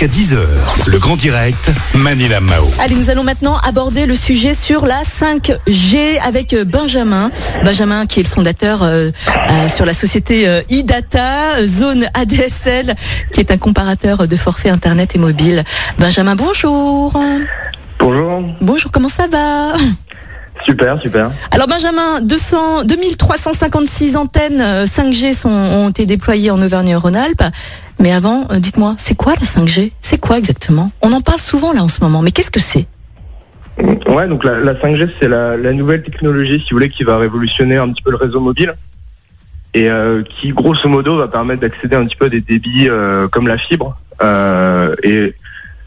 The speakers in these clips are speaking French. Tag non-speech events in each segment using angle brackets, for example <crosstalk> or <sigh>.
jusqu'à 10h. Le grand direct, Manila Mao. Allez, nous allons maintenant aborder le sujet sur la 5G avec euh, Benjamin. Benjamin qui est le fondateur euh, euh, sur la société euh, iData, Zone ADSL, qui est un comparateur de forfaits Internet et mobile. Benjamin, bonjour. Bonjour. Bonjour, comment ça va? Super, super. Alors Benjamin, 200, 2356 antennes euh, 5G sont, ont été déployées en Auvergne-Rhône-Alpes. Mais avant, euh, dites-moi, c'est quoi la 5G C'est quoi exactement? On en parle souvent là en ce moment, mais qu'est-ce que c'est? Ouais, donc la, la 5G, c'est la, la nouvelle technologie, si vous voulez, qui va révolutionner un petit peu le réseau mobile et euh, qui, grosso modo, va permettre d'accéder un petit peu à des débits euh, comme la fibre. Euh, et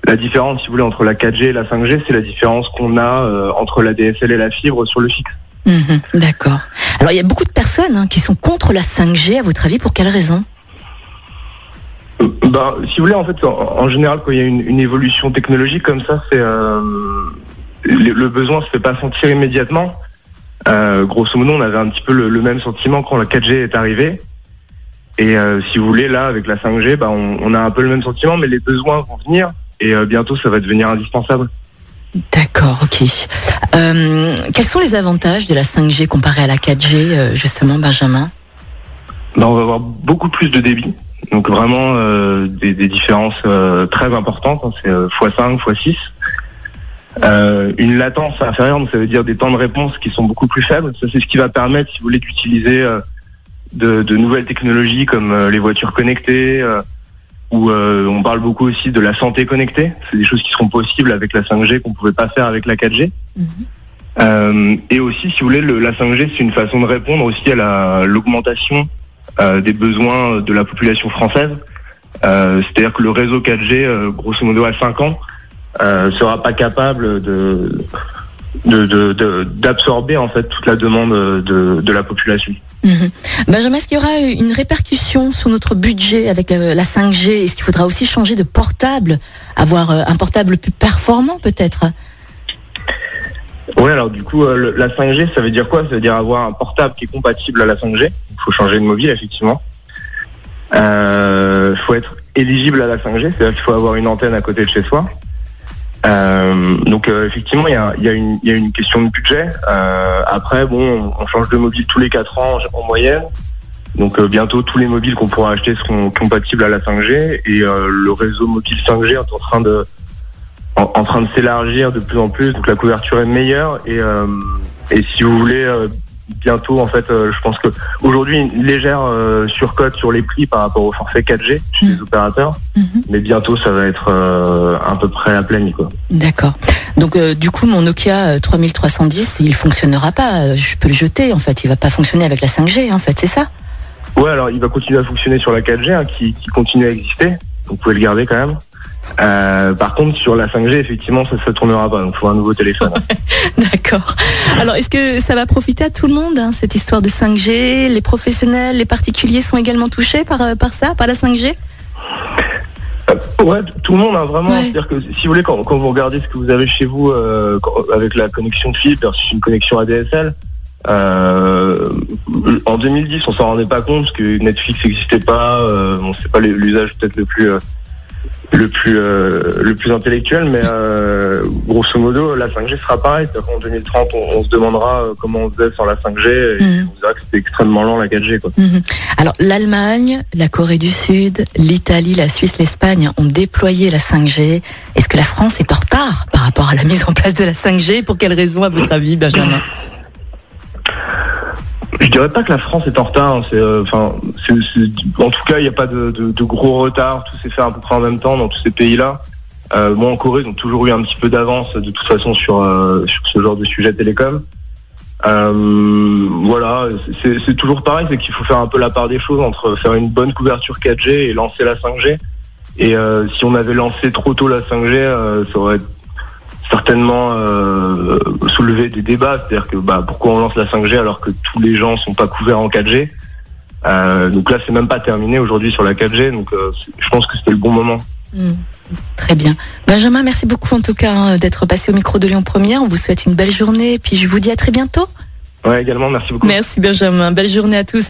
la différence, si vous voulez, entre la 4G et la 5G, c'est la différence qu'on a euh, entre la DSL et la fibre sur le fixe. Mhm, D'accord. Alors il y a beaucoup de personnes hein, qui sont contre la 5G, à votre avis, pour quelle raison? Euh, Ben, si vous voulez, en fait, en, en général, quand il y a une, une évolution technologique comme ça, c'est euh, le, le besoin se fait pas sentir immédiatement. Euh, grosso modo, on avait un petit peu le, le même sentiment quand la 4G est arrivée. Et euh, si vous voulez, là, avec la 5G, ben, on, on a un peu le même sentiment, mais les besoins vont venir et euh, bientôt, ça va devenir indispensable. D'accord, ok. Euh, quels sont les avantages de la 5G comparée à la 4G, euh, justement, Benjamin? Ben, on va avoir beaucoup plus de débit. Donc vraiment euh, des, des différences euh, très importantes. hein. C'est euh, x5, x6. Euh, une latence inférieure, donc ça veut dire des temps de réponse qui sont beaucoup plus faibles. Ça, c'est ce qui va permettre, si vous voulez, d'utiliser de, de nouvelles technologies comme les voitures connectées, ou euh, on parle beaucoup aussi de la santé connectée. C'est des choses qui seront possibles avec la 5G qu'on pouvait pas faire avec la 4G. Euh, et aussi, si vous voulez, le- la 5G, c'est une façon de répondre aussi à la- l'augmentation euh, des besoins de la population française. C'est-à-dire que le réseau 4G, euh, grosso modo à 5 ans, euh, sera pas capable de de- de- de- d'absorber en fait toute la demande de, de la population. Mhm. Benjamin, est-ce qu'il y aura une répercussion sur notre budget avec la, la 5G Est-ce qu'il faudra aussi changer de portable Avoir euh, un portable plus performant peut-être? Oui, alors du coup, euh, la 5G, ça veut dire quoi? Ça veut dire avoir un portable qui est compatible à la 5G. Il faut changer de mobile, effectivement. Il faut être éligible à la 5G, c'est-à-dire qu'il faut avoir une antenne à côté de chez soi. Euh, donc euh, effectivement, il y a, y, a y a une question de budget. Euh, après, bon, on change de mobile tous les 4 ans en, en moyenne. Donc euh, bientôt, tous les mobiles qu'on pourra acheter seront compatibles à la 5G et euh, le réseau mobile 5G est en train de en, en train de s'élargir de plus en plus, donc la couverture est meilleure et, euh, et si vous voulez bientôt en fait euh, je pense que aujourd'hui une légère euh, surcote sur les prix par rapport au forfait 4G chez les opérateurs, Mhm. mais bientôt ça va être euh, à peu près à pleine quoi. D'accord. Donc du coup, mon Nokia euh, 3310, il fonctionnera pas. Je peux le jeter en fait. Il va pas fonctionner avec la 5G en fait, c'est ça? Ouais alors il va continuer à fonctionner sur la 4G hein, qui, qui continue à exister, donc vous pouvez le garder quand même. Euh, par contre sur la 5G effectivement ça ça tournera pas, donc il faut un nouveau téléphone. <laughs> D'accord. Alors, est-ce que ça va profiter à tout le monde, hein, cette histoire de 5G Les professionnels, les particuliers sont également touchés par, euh, par ça, par la 5G Euh, Ouais, tout le monde, hein, vraiment. Ouais. C'est-à-dire que si vous voulez, quand, quand vous regardez ce que vous avez chez vous euh, avec la connexion fibre versus une connexion ADSL, euh, en 2010, on s'en rendait pas compte parce que Netflix n'existait pas. Euh, bon, c'est pas l'usage peut-être le plus le plus euh, le plus intellectuel, mais euh, grosso modo, la 5G sera pareil. Qu'en 2030, on, on se demandera euh, comment on faisait sans la 5G et Mhm. on dira que c'était extrêmement lent la 4G. Quoi. Mhm. Alors, l'Allemagne, la Corée du Sud, l'Italie, la Suisse, l'Espagne ont déployé la 5G. Est-ce que la France est en retard par rapport à la mise en place de la 5G Pour quelle raison, à votre avis, Benjamin? Je dirais pas que la France est en retard. hein, C'est, euh, enfin, en tout cas, il n'y a pas de, gros retard. Tout s'est fait à peu près en même temps dans tous ces pays-là. Euh, moi, en Corée, ils ont toujours eu un petit peu d'avance de toute façon sur euh, ce genre de sujet télécom. Euh, voilà, c'est toujours pareil, c'est qu'il faut faire un peu la part des choses entre faire une bonne couverture 4G et lancer la 5G. Et si on avait lancé trop tôt la 5G, euh, ça aurait certainement euh, soulevé des débats. C'est-à-dire que bah, pourquoi on lance la 5G alors que tous les gens sont pas couverts en 4G Euh, Donc là, c'est même pas terminé aujourd'hui sur la 4G. Donc euh, je pense que c'était le bon moment. Mhm. Très bien. Benjamin, merci beaucoup en tout cas hein, d'être passé au micro de Lyon Première. On vous souhaite une belle journée et puis je vous dis à très bientôt. Ouais, également, merci beaucoup. Merci Benjamin. Belle journée à tous.